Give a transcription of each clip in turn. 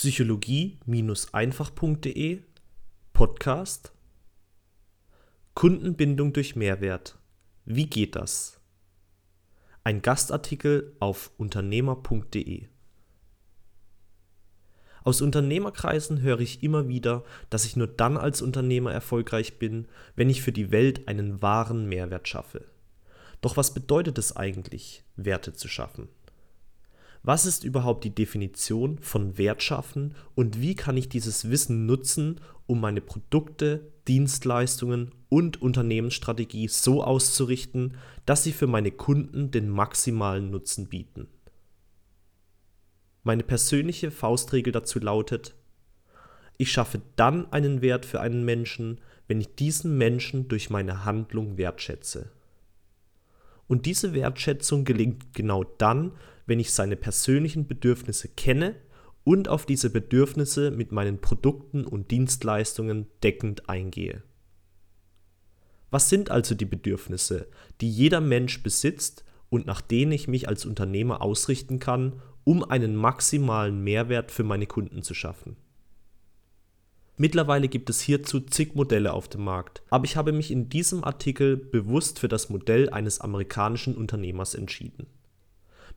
psychologie-einfach.de Podcast Kundenbindung durch Mehrwert. Wie geht das? Ein Gastartikel auf unternehmer.de Aus Unternehmerkreisen höre ich immer wieder, dass ich nur dann als Unternehmer erfolgreich bin, wenn ich für die Welt einen wahren Mehrwert schaffe. Doch was bedeutet es eigentlich, Werte zu schaffen? Was ist überhaupt die Definition von Wert schaffen und wie kann ich dieses Wissen nutzen, um meine Produkte, Dienstleistungen und Unternehmensstrategie so auszurichten, dass sie für meine Kunden den maximalen Nutzen bieten? Meine persönliche Faustregel dazu lautet, ich schaffe dann einen Wert für einen Menschen, wenn ich diesen Menschen durch meine Handlung wertschätze. Und diese Wertschätzung gelingt genau dann, wenn ich seine persönlichen Bedürfnisse kenne und auf diese Bedürfnisse mit meinen Produkten und Dienstleistungen deckend eingehe. Was sind also die Bedürfnisse, die jeder Mensch besitzt und nach denen ich mich als Unternehmer ausrichten kann, um einen maximalen Mehrwert für meine Kunden zu schaffen? Mittlerweile gibt es hierzu zig Modelle auf dem Markt, aber ich habe mich in diesem Artikel bewusst für das Modell eines amerikanischen Unternehmers entschieden.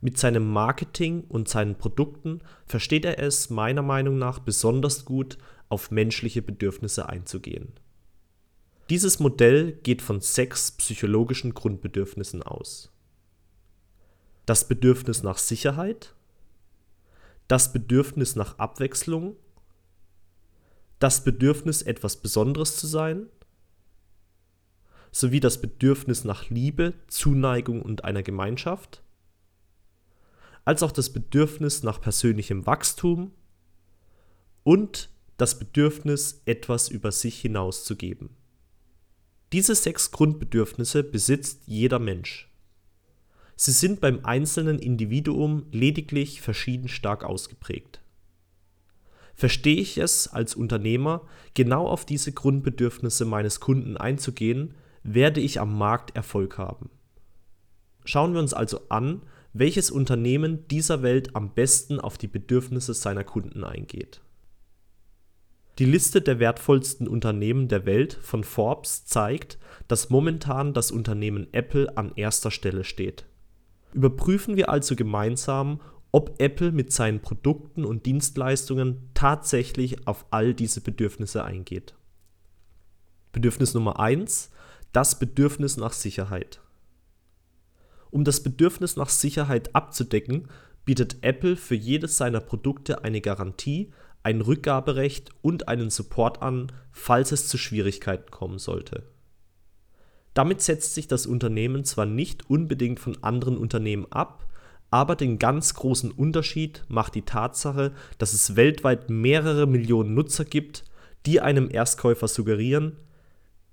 Mit seinem Marketing und seinen Produkten versteht er es meiner Meinung nach besonders gut, auf menschliche Bedürfnisse einzugehen. Dieses Modell geht von sechs psychologischen Grundbedürfnissen aus. Das Bedürfnis nach Sicherheit, das Bedürfnis nach Abwechslung, das Bedürfnis, etwas Besonderes zu sein, sowie das Bedürfnis nach Liebe, Zuneigung und einer Gemeinschaft, als auch das Bedürfnis nach persönlichem Wachstum und das Bedürfnis, etwas über sich hinauszugeben. Diese sechs Grundbedürfnisse besitzt jeder Mensch. Sie sind beim einzelnen Individuum lediglich verschieden stark ausgeprägt verstehe ich es als Unternehmer, genau auf diese Grundbedürfnisse meines Kunden einzugehen, werde ich am Markt Erfolg haben. Schauen wir uns also an, welches Unternehmen dieser Welt am besten auf die Bedürfnisse seiner Kunden eingeht. Die Liste der wertvollsten Unternehmen der Welt von Forbes zeigt, dass momentan das Unternehmen Apple an erster Stelle steht. Überprüfen wir also gemeinsam, ob Apple mit seinen Produkten und Dienstleistungen tatsächlich auf all diese Bedürfnisse eingeht. Bedürfnis Nummer 1, das Bedürfnis nach Sicherheit. Um das Bedürfnis nach Sicherheit abzudecken, bietet Apple für jedes seiner Produkte eine Garantie, ein Rückgaberecht und einen Support an, falls es zu Schwierigkeiten kommen sollte. Damit setzt sich das Unternehmen zwar nicht unbedingt von anderen Unternehmen ab, aber den ganz großen Unterschied macht die Tatsache, dass es weltweit mehrere Millionen Nutzer gibt, die einem Erstkäufer suggerieren,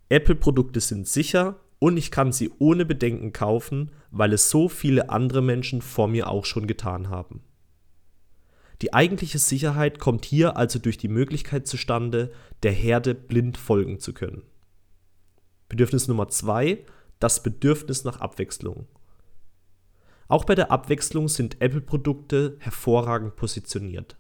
Apple-Produkte sind sicher und ich kann sie ohne Bedenken kaufen, weil es so viele andere Menschen vor mir auch schon getan haben. Die eigentliche Sicherheit kommt hier also durch die Möglichkeit zustande, der Herde blind folgen zu können. Bedürfnis Nummer zwei: Das Bedürfnis nach Abwechslung. Auch bei der Abwechslung sind Apple-Produkte hervorragend positioniert.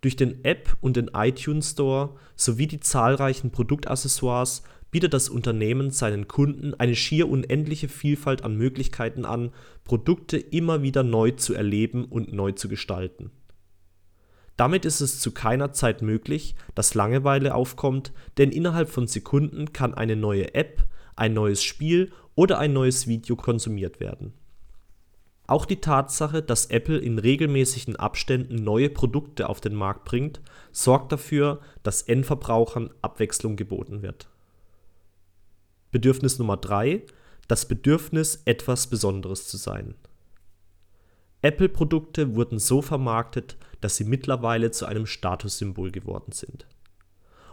Durch den App und den iTunes Store sowie die zahlreichen Produktaccessoires bietet das Unternehmen seinen Kunden eine schier unendliche Vielfalt an Möglichkeiten an, Produkte immer wieder neu zu erleben und neu zu gestalten. Damit ist es zu keiner Zeit möglich, dass Langeweile aufkommt, denn innerhalb von Sekunden kann eine neue App, ein neues Spiel oder ein neues Video konsumiert werden auch die Tatsache, dass Apple in regelmäßigen Abständen neue Produkte auf den Markt bringt, sorgt dafür, dass Endverbrauchern Abwechslung geboten wird. Bedürfnis Nummer 3: Das Bedürfnis, etwas Besonderes zu sein. Apple-Produkte wurden so vermarktet, dass sie mittlerweile zu einem Statussymbol geworden sind.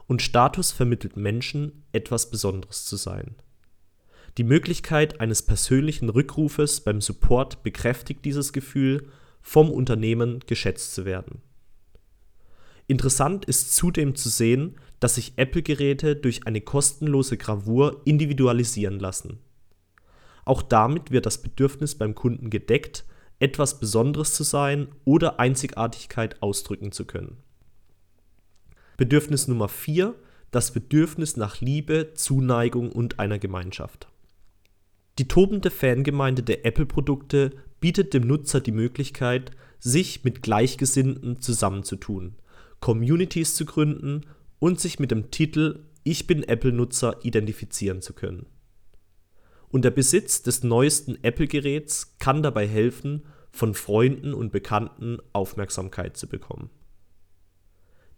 Und Status vermittelt Menschen, etwas Besonderes zu sein die Möglichkeit eines persönlichen Rückrufes beim Support bekräftigt dieses Gefühl, vom Unternehmen geschätzt zu werden. Interessant ist zudem zu sehen, dass sich Apple-Geräte durch eine kostenlose Gravur individualisieren lassen. Auch damit wird das Bedürfnis beim Kunden gedeckt, etwas Besonderes zu sein oder Einzigartigkeit ausdrücken zu können. Bedürfnis Nummer 4, das Bedürfnis nach Liebe, Zuneigung und einer Gemeinschaft. Die tobende Fangemeinde der Apple-Produkte bietet dem Nutzer die Möglichkeit, sich mit Gleichgesinnten zusammenzutun, Communities zu gründen und sich mit dem Titel Ich bin Apple-Nutzer identifizieren zu können. Und der Besitz des neuesten Apple-Geräts kann dabei helfen, von Freunden und Bekannten Aufmerksamkeit zu bekommen.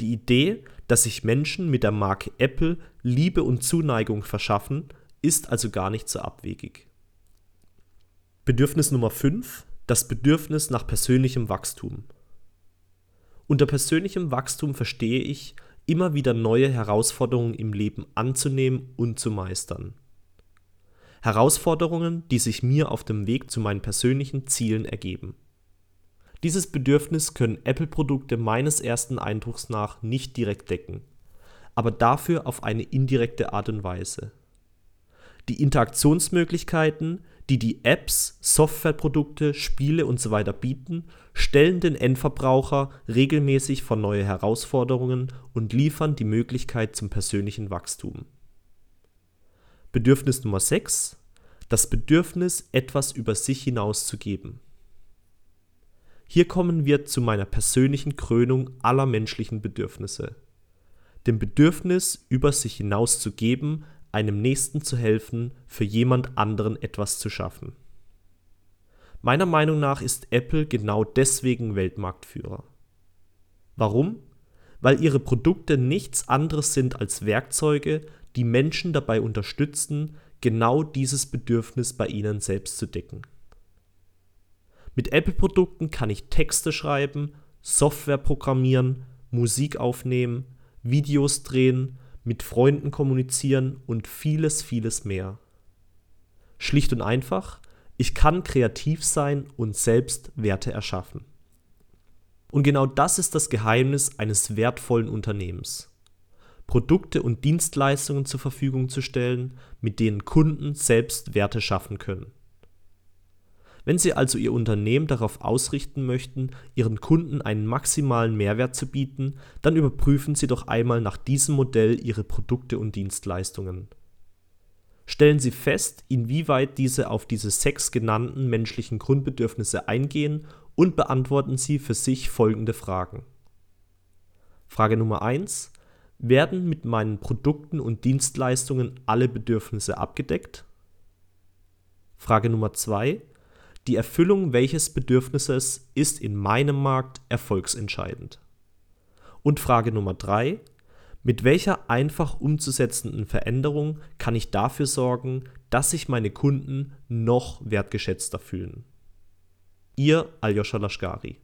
Die Idee, dass sich Menschen mit der Marke Apple Liebe und Zuneigung verschaffen, ist also gar nicht so abwegig. Bedürfnis Nummer 5. Das Bedürfnis nach persönlichem Wachstum. Unter persönlichem Wachstum verstehe ich, immer wieder neue Herausforderungen im Leben anzunehmen und zu meistern. Herausforderungen, die sich mir auf dem Weg zu meinen persönlichen Zielen ergeben. Dieses Bedürfnis können Apple-Produkte meines ersten Eindrucks nach nicht direkt decken, aber dafür auf eine indirekte Art und Weise. Die Interaktionsmöglichkeiten, die die Apps, Softwareprodukte, Spiele usw. So bieten, stellen den Endverbraucher regelmäßig vor neue Herausforderungen und liefern die Möglichkeit zum persönlichen Wachstum. Bedürfnis Nummer 6. Das Bedürfnis, etwas über sich hinauszugeben. Hier kommen wir zu meiner persönlichen Krönung aller menschlichen Bedürfnisse. Dem Bedürfnis, über sich hinaus zu geben, einem Nächsten zu helfen, für jemand anderen etwas zu schaffen. Meiner Meinung nach ist Apple genau deswegen Weltmarktführer. Warum? Weil ihre Produkte nichts anderes sind als Werkzeuge, die Menschen dabei unterstützen, genau dieses Bedürfnis bei ihnen selbst zu decken. Mit Apple-Produkten kann ich Texte schreiben, Software programmieren, Musik aufnehmen, Videos drehen, mit Freunden kommunizieren und vieles, vieles mehr. Schlicht und einfach, ich kann kreativ sein und selbst Werte erschaffen. Und genau das ist das Geheimnis eines wertvollen Unternehmens. Produkte und Dienstleistungen zur Verfügung zu stellen, mit denen Kunden selbst Werte schaffen können. Wenn Sie also Ihr Unternehmen darauf ausrichten möchten, Ihren Kunden einen maximalen Mehrwert zu bieten, dann überprüfen Sie doch einmal nach diesem Modell Ihre Produkte und Dienstleistungen. Stellen Sie fest, inwieweit diese auf diese sechs genannten menschlichen Grundbedürfnisse eingehen und beantworten Sie für sich folgende Fragen. Frage Nummer 1. Werden mit meinen Produkten und Dienstleistungen alle Bedürfnisse abgedeckt? Frage Nummer 2. Die Erfüllung welches Bedürfnisses ist in meinem Markt erfolgsentscheidend? Und Frage Nummer 3. Mit welcher einfach umzusetzenden Veränderung kann ich dafür sorgen, dass sich meine Kunden noch wertgeschätzter fühlen? Ihr Aljoscha Laschkari